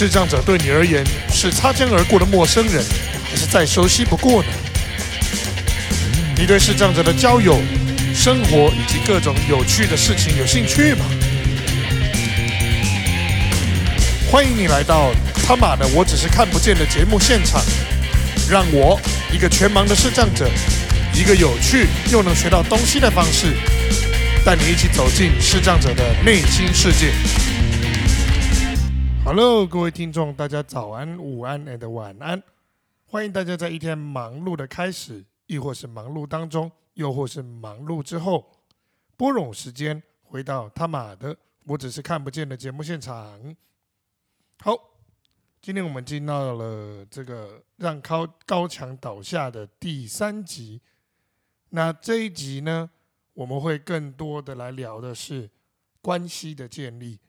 视障者对你而言是擦肩而过的陌生人，还是再熟悉不过呢？你对视障者的交友、生活以及各种有趣的事情有兴趣吗？欢迎你来到他妈的我只是看不见的节目现场，让我一个全盲的视障者，一个有趣又能学到东西的方式，带你一起走进视障者的内心世界。Hello，各位听众，大家早安、午安 and 晚安。欢迎大家在一天忙碌的开始，亦或是忙碌当中，又或是忙碌之后，拨冗时间回到他妈的我只是看不见的节目现场。好，今天我们进到了这个让高高墙倒下的第三集。那这一集呢，我们会更多的来聊的是关系的建立。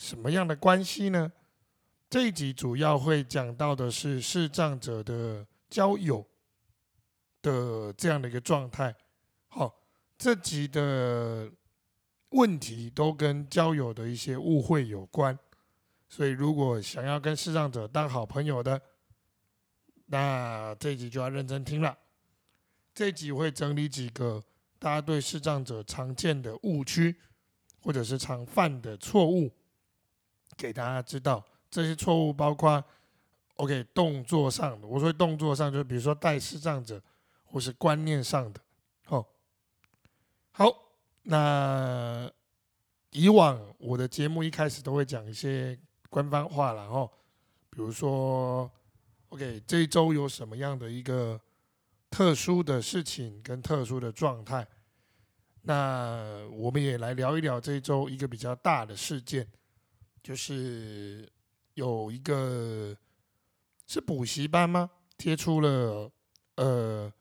什么样的关系呢？这一集主要会讲到的是视障者的交友的这样的一个状态。好，这集的问题都跟交友的一些误会有关，所以如果想要跟视障者当好朋友的，那这集就要认真听了。这集会整理几个大家对视障者常见的误区，或者是常犯的错误。给大家知道这些错误，包括 OK 动作上的，我说动作上，就是比如说带视障者，或是观念上的。哦，好，那以往我的节目一开始都会讲一些官方话然后比如说 OK 这一周有什么样的一个特殊的事情跟特殊的状态，那我们也来聊一聊这一周一个比较大的事件。就是有一个是补习班吗？贴出了呃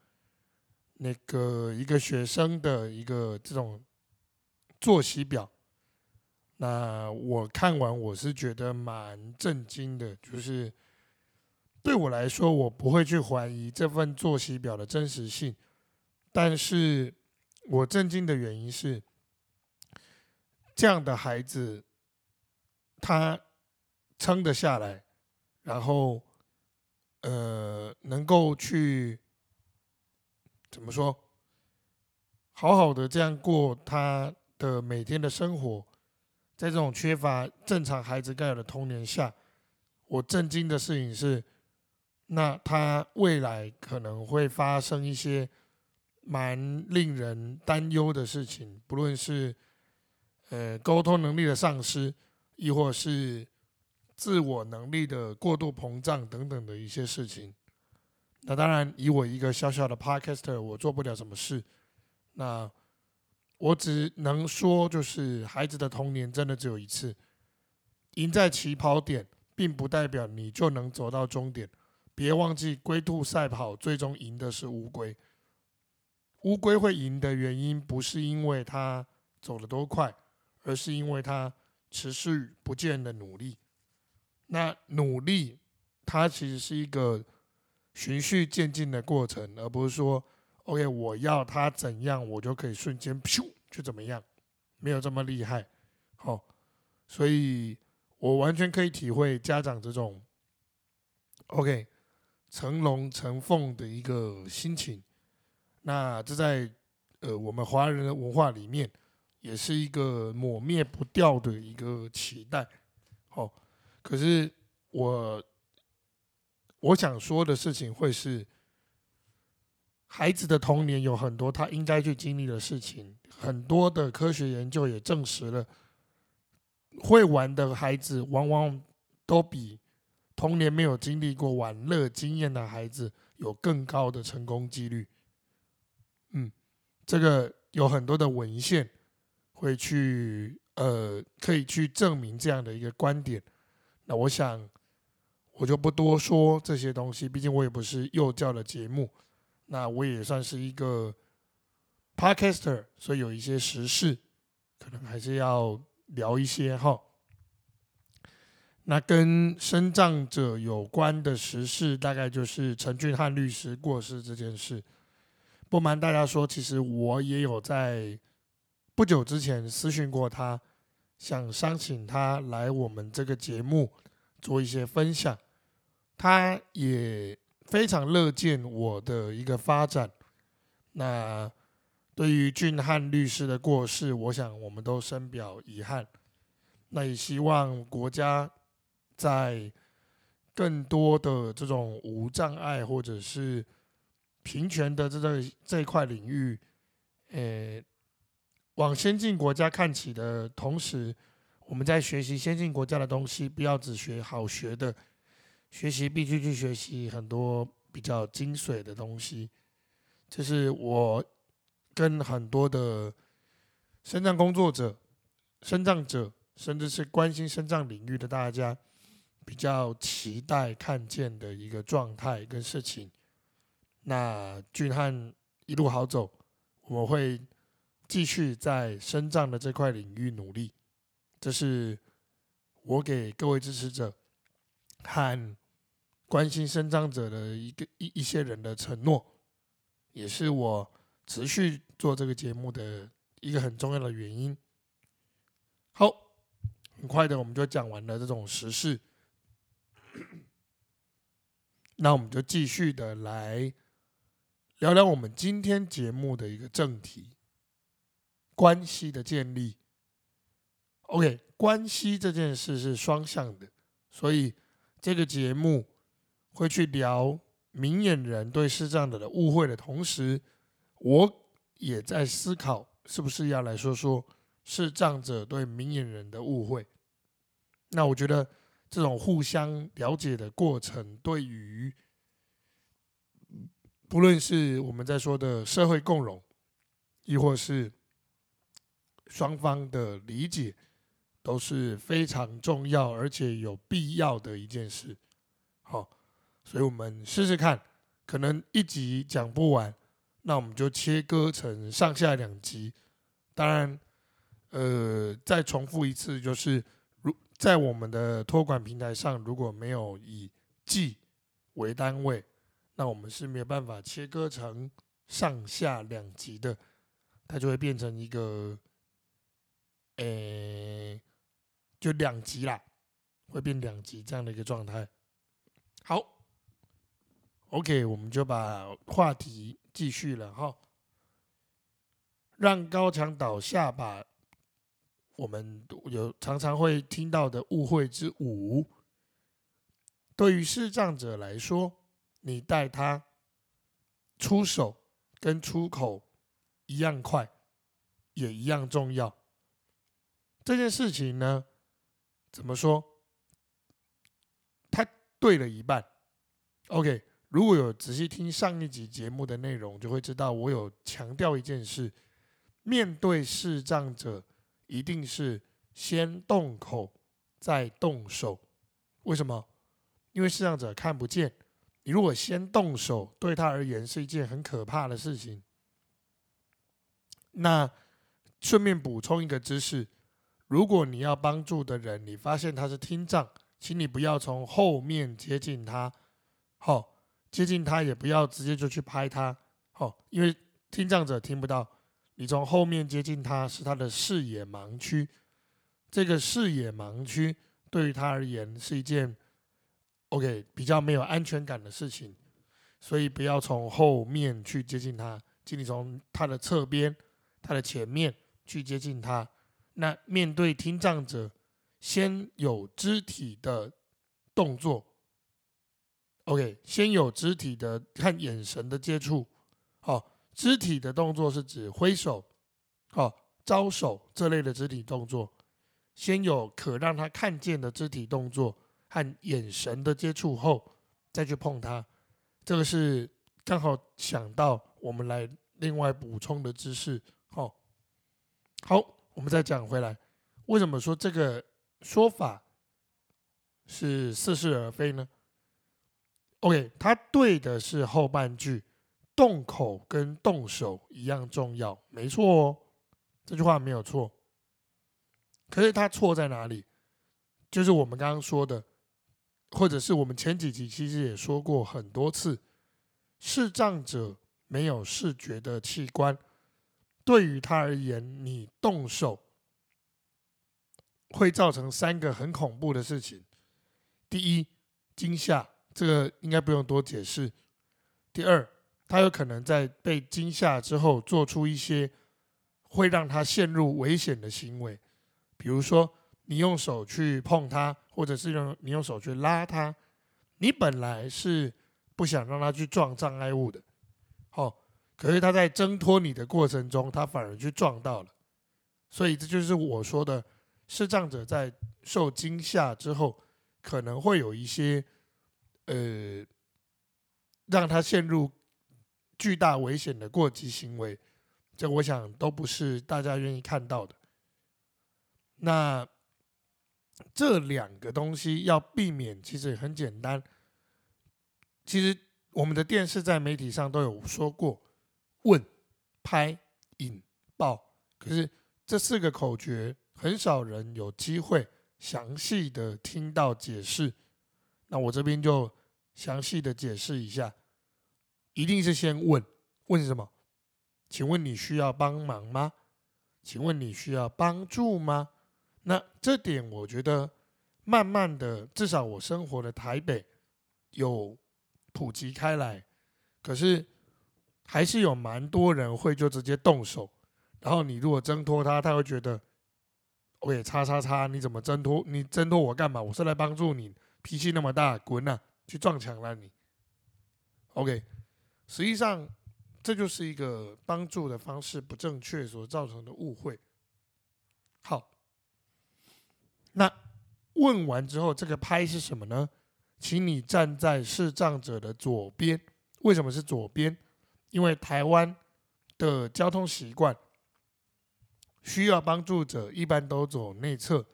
那个一个学生的一个这种作息表。那我看完我是觉得蛮震惊的，就是对我来说，我不会去怀疑这份作息表的真实性，但是我震惊的原因是这样的孩子。他撑得下来，然后呃，能够去怎么说，好好的这样过他的每天的生活，在这种缺乏正常孩子该有的童年下，我震惊的事情是，那他未来可能会发生一些蛮令人担忧的事情，不论是呃沟通能力的丧失。亦或是自我能力的过度膨胀等等的一些事情，那当然以我一个小小的 podcaster，我做不了什么事。那我只能说，就是孩子的童年真的只有一次，赢在起跑点，并不代表你就能走到终点。别忘记，龟兔赛跑最终赢的是乌龟。乌龟会赢的原因，不是因为它走得多快，而是因为它。持续不见的努力，那努力它其实是一个循序渐进的过程，而不是说 OK 我要他怎样，我就可以瞬间咻就怎么样，没有这么厉害。好，所以我完全可以体会家长这种 OK 成龙成凤的一个心情。那这在呃我们华人的文化里面。也是一个抹灭不掉的一个期待，好，可是我我想说的事情会是，孩子的童年有很多他应该去经历的事情，很多的科学研究也证实了，会玩的孩子往往都比童年没有经历过玩乐经验的孩子有更高的成功几率。嗯，这个有很多的文献。会去呃，可以去证明这样的一个观点。那我想，我就不多说这些东西，毕竟我也不是幼教的节目。那我也算是一个 podcaster，所以有一些时事，可能还是要聊一些哈。那跟生障者有关的时事，大概就是陈俊汉律师过世这件事。不瞒大家说，其实我也有在。不久之前私讯过他，想商请他来我们这个节目做一些分享。他也非常乐见我的一个发展。那对于俊汉律师的过世，我想我们都深表遗憾。那也希望国家在更多的这种无障碍或者是平权的这个这一块领域，呃，往先进国家看齐的同时，我们在学习先进国家的东西，不要只学好学的。学习必须去学习很多比较精髓的东西，这是我跟很多的生障工作者、生障者，甚至是关心生障领域的大家比较期待看见的一个状态跟事情。那俊汉一路好走，我会继续在生长的这块领域努力。这是我给各位支持者和。关心生长者的一个一一些人的承诺，也是我持续做这个节目的一个很重要的原因。好，很快的我们就讲完了这种时事，那我们就继续的来聊聊我们今天节目的一个正题——关系的建立。OK，关系这件事是双向的，所以这个节目。会去聊明眼人对视障者的误会的同时，我也在思考是不是要来说说视障者对明眼人的误会。那我觉得这种互相了解的过程，对于不论是我们在说的社会共荣，亦或是双方的理解，都是非常重要而且有必要的一件事。好。所以我们试试看，可能一集讲不完，那我们就切割成上下两集。当然，呃，再重复一次，就是如在我们的托管平台上，如果没有以季为单位，那我们是没有办法切割成上下两集的，它就会变成一个，诶，就两级啦，会变两级这样的一个状态。好。OK，我们就把话题继续了哈。让高墙倒下吧。我们有常常会听到的误会之五。对于视障者来说，你带他出手跟出口一样快，也一样重要。这件事情呢，怎么说？他对了一半。OK。如果有仔细听上一集节目的内容，就会知道我有强调一件事：面对视障者，一定是先动口再动手。为什么？因为视障者看不见，你如果先动手，对他而言是一件很可怕的事情。那顺便补充一个知识：如果你要帮助的人，你发现他是听障，请你不要从后面接近他。好。接近他也不要直接就去拍他，好，因为听障者听不到。你从后面接近他是他的视野盲区，这个视野盲区对于他而言是一件 OK 比较没有安全感的事情，所以不要从后面去接近他，请你从他的侧边、他的前面去接近他。那面对听障者，先有肢体的动作。OK，先有肢体的看眼神的接触，好，肢体的动作是指挥手，好，招手这类的肢体动作，先有可让他看见的肢体动作和眼神的接触后，再去碰他，这个是刚好想到我们来另外补充的知识，好，好，我们再讲回来，为什么说这个说法是似是而非呢？OK，他对的是后半句，动口跟动手一样重要，没错哦，这句话没有错。可是他错在哪里？就是我们刚刚说的，或者是我们前几集其实也说过很多次，视障者没有视觉的器官，对于他而言，你动手会造成三个很恐怖的事情。第一，惊吓，这个应该不用多解释。第二，他有可能在被惊吓之后做出一些会让他陷入危险的行为，比如说你用手去碰他，或者是用你用手去拉他，你本来是不想让他去撞障碍物的，好，可是他在挣脱你的过程中，他反而去撞到了，所以这就是我说的，视障者在受惊吓之后，可能会有一些呃。让他陷入巨大危险的过激行为，这我想都不是大家愿意看到的。那这两个东西要避免，其实很简单。其实我们的电视在媒体上都有说过：问、拍、引、爆。可是这四个口诀，很少人有机会详细的听到解释。那我这边就详细的解释一下。一定是先问问什么？请问你需要帮忙吗？请问你需要帮助吗？那这点我觉得慢慢的，至少我生活的台北有普及开来，可是还是有蛮多人会就直接动手，然后你如果挣脱他，他会觉得，OK，叉叉叉，你怎么挣脱？你挣脱我干嘛？我是来帮助你，脾气那么大，滚啊，去撞墙了你，OK。实际上，这就是一个帮助的方式不正确所造成的误会。好，那问完之后，这个拍是什么呢？请你站在视障者的左边。为什么是左边？因为台湾的交通习惯，需要帮助者一般都走内侧。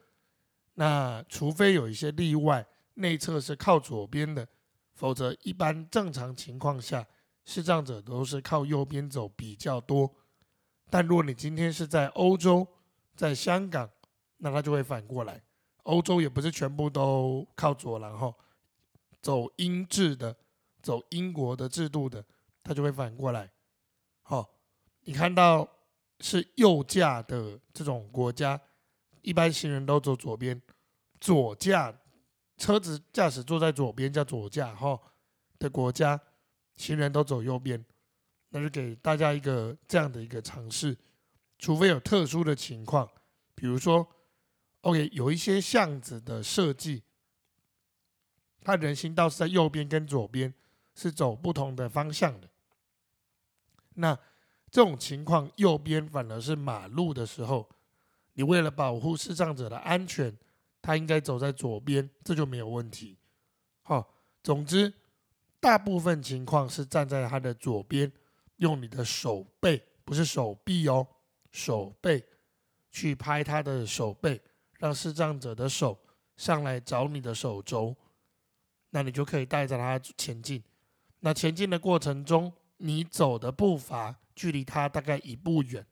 那除非有一些例外，内侧是靠左边的，否则一般正常情况下。视障者都是靠右边走比较多，但如果你今天是在欧洲、在香港，那他就会反过来。欧洲也不是全部都靠左，然后走英制的、走英国的制度的，他就会反过来。好，你看到是右驾的这种国家，一般行人都走左边，左驾车子驾驶坐在左边叫左驾哈的国家。行人都走右边，那就给大家一个这样的一个尝试。除非有特殊的情况，比如说，OK，有一些巷子的设计，它人行道是在右边跟左边是走不同的方向的。那这种情况，右边反而是马路的时候，你为了保护视障者的安全，他应该走在左边，这就没有问题。好，总之。大部分情况是站在他的左边，用你的手背，不是手臂哦，手背去拍他的手背，让视障者的手上来找你的手肘，那你就可以带着他前进。那前进的过程中，你走的步伐距离他大概一步远。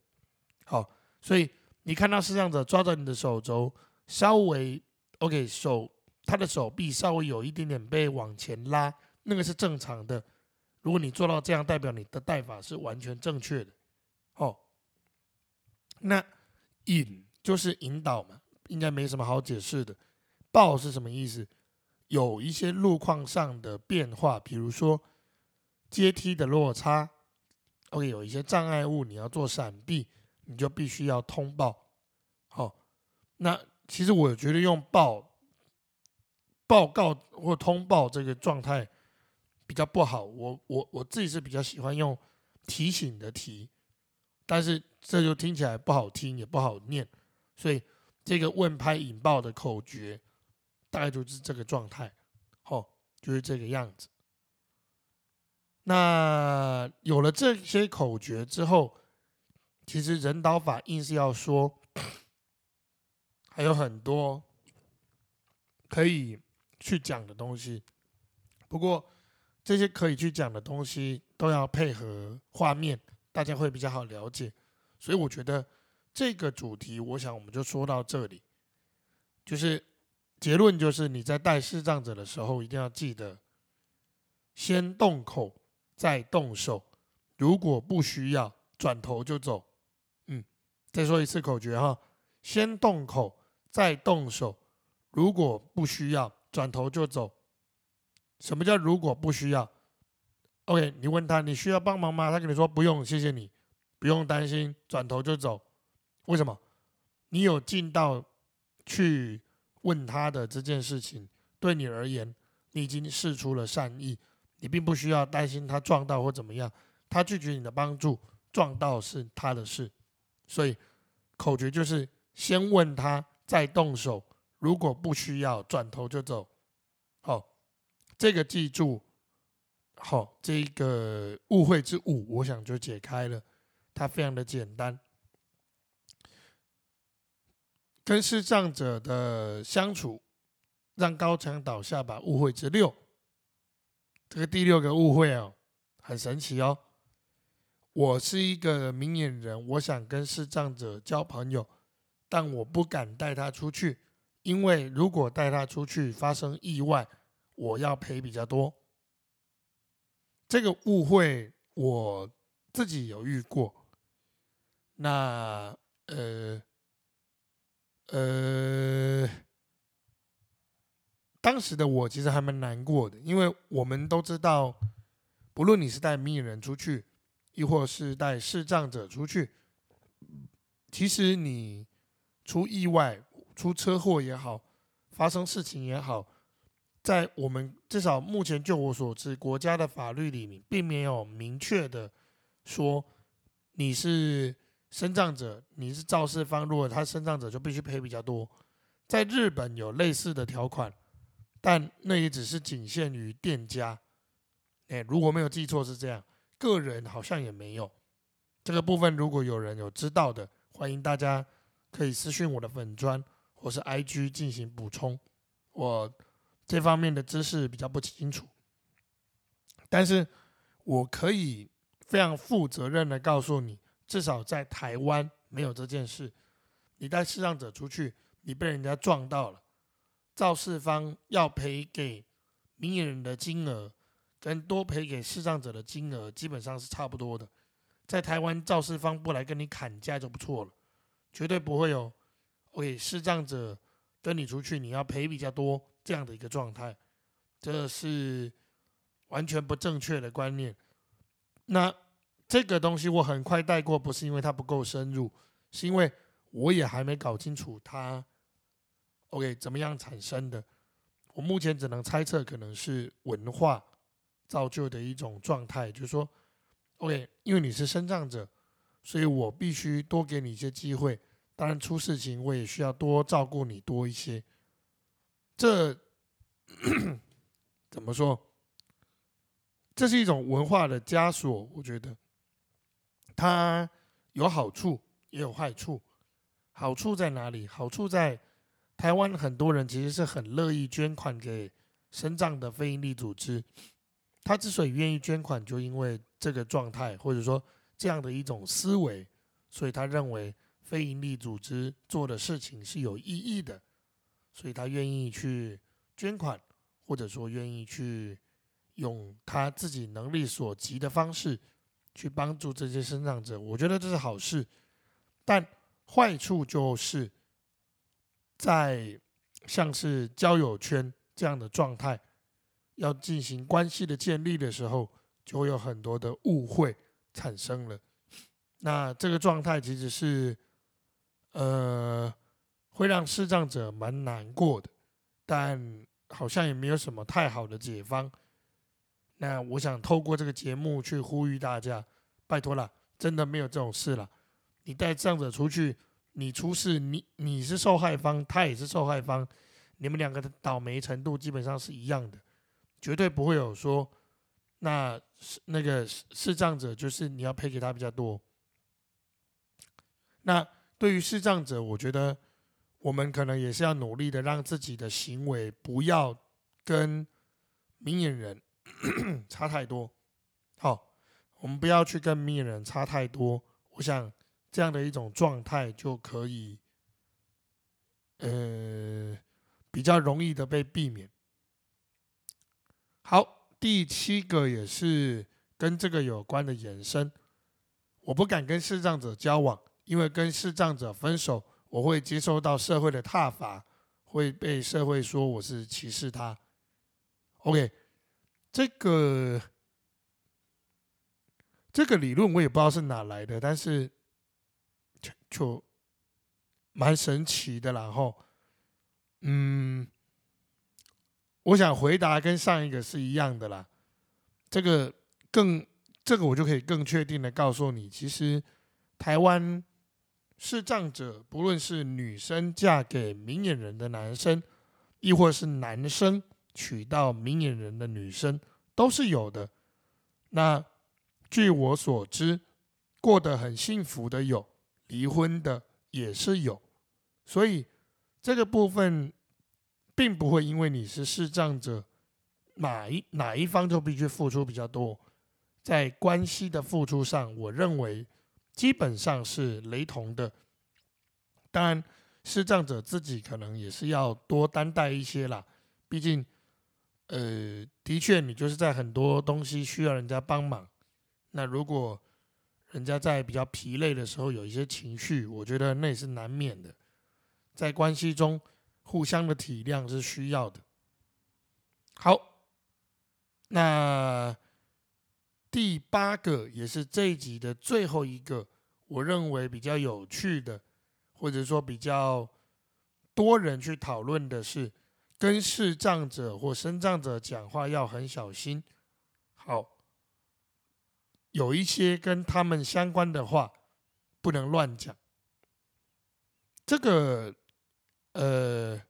好，所以你看到是这样子抓着你的手肘，稍微 OK，手他的手臂稍微有一点点被往前拉。那个是正常的，如果你做到这样，代表你的带法是完全正确的。哦，那引就是引导嘛，应该没什么好解释的。抱是什么意思？有一些路况上的变化，比如说阶梯的落差，OK，有一些障碍物你要做闪避，你就必须要通报。好，那其实我觉得用报报告或通报这个状态。比较不好，我我我自己是比较喜欢用提醒的提，但是这就听起来不好听也不好念，所以这个问拍引爆的口诀大概就是这个状态，好，就是这个样子。那有了这些口诀之后，其实人导法硬是要说，还有很多可以去讲的东西，不过。这些可以去讲的东西都要配合画面，大家会比较好了解。所以我觉得这个主题，我想我们就说到这里。就是结论就是，你在带视障者的时候，一定要记得先动口再动手。如果不需要，转头就走。嗯，再说一次口诀哈：先动口再动手。如果不需要，转头就走。什么叫如果不需要？OK，你问他你需要帮忙吗？他跟你说不用，谢谢你，不用担心，转头就走。为什么？你有尽到去问他的这件事情，对你而言，你已经试出了善意，你并不需要担心他撞到或怎么样。他拒绝你的帮助，撞到是他的事。所以口诀就是先问他，再动手。如果不需要，转头就走。好。这个记住，好，这个误会之五，我想就解开了。它非常的简单。跟视障者的相处，让高墙倒下吧。误会之六，这个第六个误会哦，很神奇哦。我是一个明眼人，我想跟视障者交朋友，但我不敢带他出去，因为如果带他出去发生意外。我要赔比较多，这个误会我自己有遇过。那呃呃，当时的我其实还蛮难过的，因为我们都知道，不论你是带迷人出去，亦或是带视障者出去，其实你出意外、出车祸也好，发生事情也好。在我们至少目前就我所知，国家的法律里面并没有明确的说你是身障者，你是肇事方，如果他身障者就必须赔比较多。在日本有类似的条款，但那也只是仅限于店家。哎，如果没有记错是这样，个人好像也没有。这个部分如果有人有知道的，欢迎大家可以私讯我的粉砖或是 IG 进行补充。我。这方面的知识比较不清楚，但是我可以非常负责任的告诉你，至少在台湾没有这件事。你带视障者出去，你被人家撞到了，肇事方要赔给明眼人的金额，跟多赔给视障者的金额基本上是差不多的。在台湾，肇事方不来跟你砍价就不错了，绝对不会有。OK，视障者跟你出去，你要赔比较多。这样的一个状态，这是完全不正确的观念。那这个东西我很快带过，不是因为它不够深入，是因为我也还没搞清楚它 OK 怎么样产生的。我目前只能猜测，可能是文化造就的一种状态，就是说 OK，因为你是生长者，所以我必须多给你一些机会。当然出事情，我也需要多照顾你多一些。这 怎么说？这是一种文化的枷锁，我觉得它有好处也有坏处。好处在哪里？好处在台湾很多人其实是很乐意捐款给生长的非营利组织。他之所以愿意捐款，就因为这个状态，或者说这样的一种思维，所以他认为非营利组织做的事情是有意义的。所以他愿意去捐款，或者说愿意去用他自己能力所及的方式去帮助这些生长者，我觉得这是好事。但坏处就是在像是交友圈这样的状态，要进行关系的建立的时候，就会有很多的误会产生了。那这个状态其实是，呃。会让视障者蛮难过的，但好像也没有什么太好的解方。那我想透过这个节目去呼吁大家，拜托了，真的没有这种事了。你带障者出去，你出事，你你是受害方，他也是受害方，你们两个的倒霉程度基本上是一样的，绝对不会有说，那那个视障者就是你要赔给他比较多。那对于视障者，我觉得。我们可能也是要努力的，让自己的行为不要跟明眼人 差太多。好，我们不要去跟明眼人差太多。我想这样的一种状态就可以，呃，比较容易的被避免。好，第七个也是跟这个有关的延伸。我不敢跟视障者交往，因为跟视障者分手。我会接受到社会的挞伐，会被社会说我是歧视他。OK，这个这个理论我也不知道是哪来的，但是就蛮神奇的然后，嗯，我想回答跟上一个是一样的啦。这个更这个我就可以更确定的告诉你，其实台湾视障者，不论是女生嫁给明眼人的男生，亦或是男生。娶到明眼人的女生都是有的。那据我所知，过得很幸福的有，离婚的也是有。所以这个部分并不会因为你是视障者，哪一哪一方就必须付出比较多。在关系的付出上，我认为基本上是雷同的。当然，视障者自己可能也是要多担待一些啦，毕竟。呃，的确，你就是在很多东西需要人家帮忙。那如果人家在比较疲累的时候有一些情绪，我觉得那也是难免的。在关系中，互相的体谅是需要的。好，那第八个也是这一集的最后一个，我认为比较有趣的，或者说比较多人去讨论的是。跟视障者或身障者讲话要很小心。好，有一些跟他们相关的话不能乱讲。这个，呃，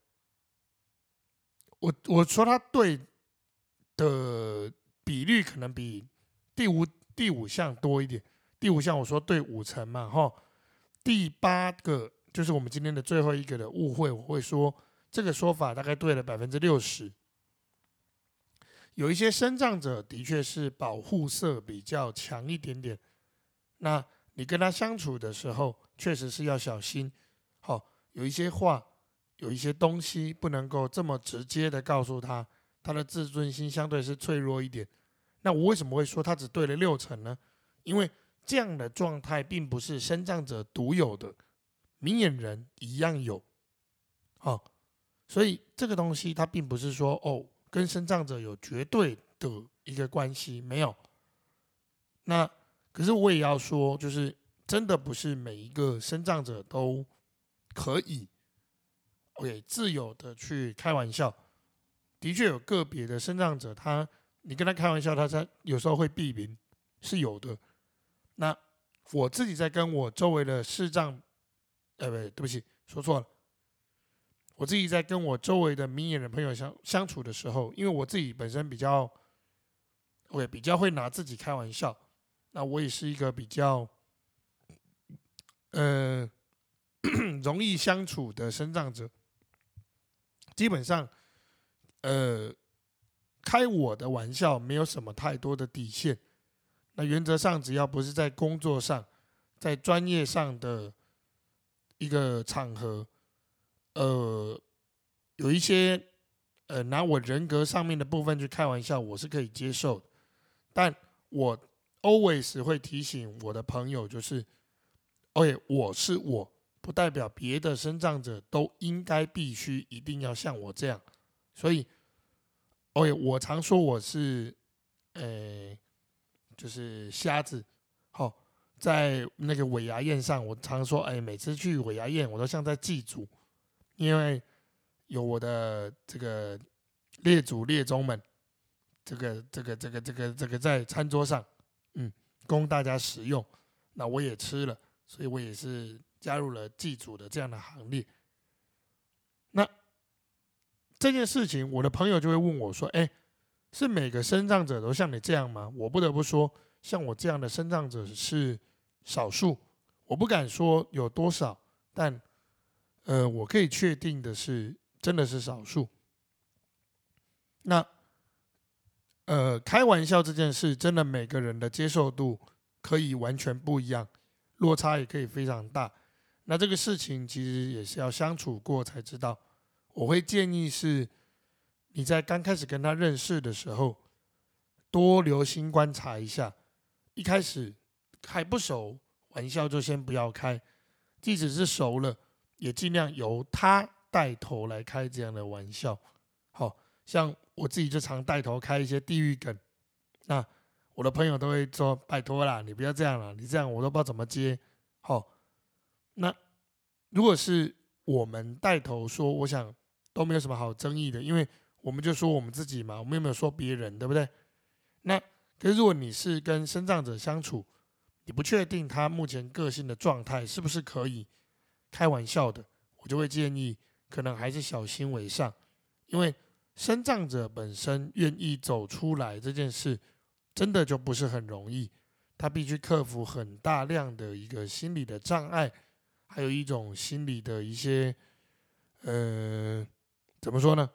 我我说他对的比率可能比第五第五项多一点。第五项我说对五成嘛，哈。第八个就是我们今天的最后一个的误会，我会说。这个说法大概对了百分之六十。有一些生障者的确是保护色比较强一点点，那你跟他相处的时候，确实是要小心。好，有一些话，有一些东西不能够这么直接的告诉他，他的自尊心相对是脆弱一点。那我为什么会说他只对了六成呢？因为这样的状态并不是生障者独有的，明眼人一样有。好。所以这个东西它并不是说哦，跟生长者有绝对的一个关系，没有。那可是我也要说，就是真的不是每一个生长者都可以，OK，自由的去开玩笑。的确有个别的生长者，他你跟他开玩笑，他在有时候会避名，是有的。那我自己在跟我周围的视障，呃，不对，对不起，说错了。我自己在跟我周围的明眼人朋友相相处的时候，因为我自己本身比较，我也比较会拿自己开玩笑，那我也是一个比较，呃，容易相处的生长者。基本上，呃，开我的玩笑没有什么太多的底线。那原则上，只要不是在工作上，在专业上的一个场合。呃，有一些呃拿我人格上面的部分去开玩笑，我是可以接受。但我 always 会提醒我的朋友，就是，OK，我是我，不代表别的生长者都应该必须一定要像我这样。所以，OK，我常说我是，呃，就是瞎子。好，在那个尾牙宴上，我常说，哎，每次去尾牙宴，我都像在祭祖。因为有我的这个列祖列宗们，这个这个这个这个这个在餐桌上，嗯，供大家食用，那我也吃了，所以我也是加入了祭祖的这样的行列。那这件事情，我的朋友就会问我说：“哎，是每个生长者都像你这样吗？”我不得不说，像我这样的生长者是少数，我不敢说有多少，但。呃，我可以确定的是，真的是少数。那，呃，开玩笑这件事，真的每个人的接受度可以完全不一样，落差也可以非常大。那这个事情其实也是要相处过才知道。我会建议是，你在刚开始跟他认识的时候，多留心观察一下。一开始还不熟，玩笑就先不要开；即使是熟了。也尽量由他带头来开这样的玩笑。好像我自己就常带头开一些地狱梗，那我的朋友都会说：“拜托啦，你不要这样了，你这样我都不知道怎么接。”好，那如果是我们带头说，我想都没有什么好争议的，因为我们就说我们自己嘛，我们又没有说别人，对不对？那可是如果你是跟生长者相处，你不确定他目前个性的状态是不是可以开玩笑的，我就会建议可能还是小心为上，因为生长者本身愿意走出来这件事，真的就不是很容易，他必须克服很大量的一个心理的障碍，还有一种心理的一些，呃，怎么说呢？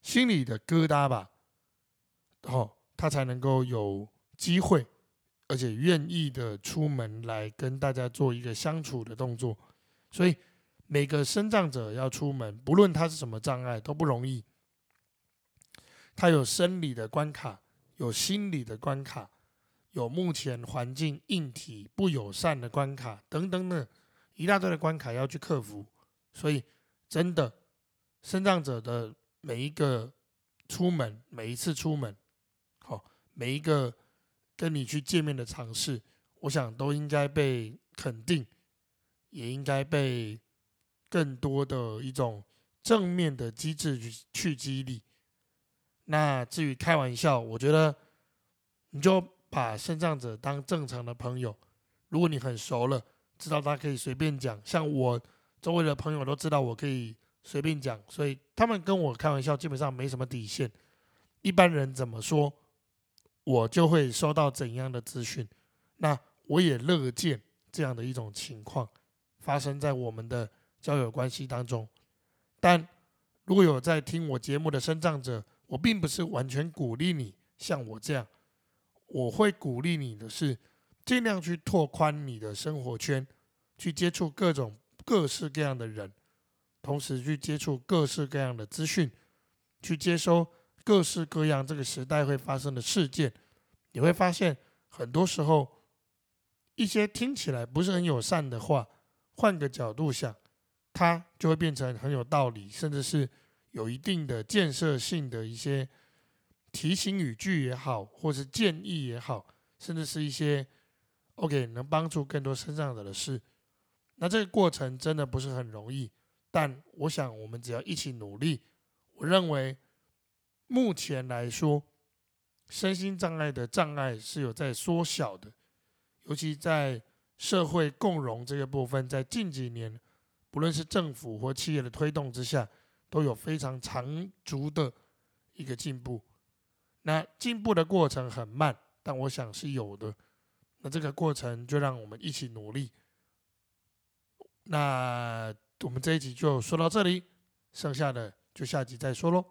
心里的疙瘩吧，哦，他才能够有机会。而且愿意的出门来跟大家做一个相处的动作，所以每个生障者要出门，不论他是什么障碍都不容易。他有生理的关卡，有心理的关卡，有目前环境硬体不友善的关卡等等的一大堆的关卡要去克服。所以真的，生障者的每一个出门，每一次出门，好，每一个。跟你去见面的尝试，我想都应该被肯定，也应该被更多的一种正面的机制去去激励。那至于开玩笑，我觉得你就把肾脏者当正常的朋友。如果你很熟了，知道他可以随便讲，像我周围的朋友都知道我可以随便讲，所以他们跟我开玩笑基本上没什么底线。一般人怎么说？我就会收到怎样的资讯，那我也乐见这样的一种情况发生在我们的交友关系当中。但如果有在听我节目的生长者，我并不是完全鼓励你像我这样，我会鼓励你的是尽量去拓宽你的生活圈，去接触各种各式各样的人，同时去接触各式各样的资讯，去接收。各式各样这个时代会发生的事件，你会发现很多时候一些听起来不是很友善的话，换个角度想，它就会变成很有道理，甚至是有一定的建设性的一些提醒语句也好，或是建议也好，甚至是一些 OK 能帮助更多身上者的事。那这个过程真的不是很容易，但我想我们只要一起努力，我认为。目前来说，身心障碍的障碍是有在缩小的，尤其在社会共融这个部分，在近几年，不论是政府或企业的推动之下，都有非常长足的一个进步。那进步的过程很慢，但我想是有的。那这个过程就让我们一起努力。那我们这一集就说到这里，剩下的就下集再说喽。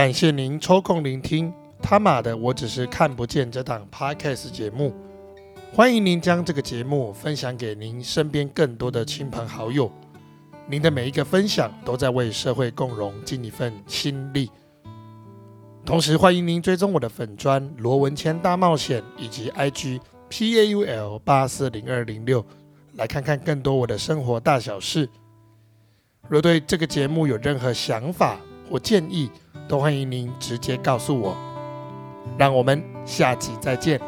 感谢您抽空聆听他妈的，我只是看不见这档 podcast 节目。欢迎您将这个节目分享给您身边更多的亲朋好友。您的每一个分享都在为社会共荣尽一份心力。同时，欢迎您追踪我的粉砖罗文谦大冒险以及 IG PAUL 八四零二零六，来看看更多我的生活大小事。若对这个节目有任何想法我建议，都欢迎您直接告诉我，让我们下期再见。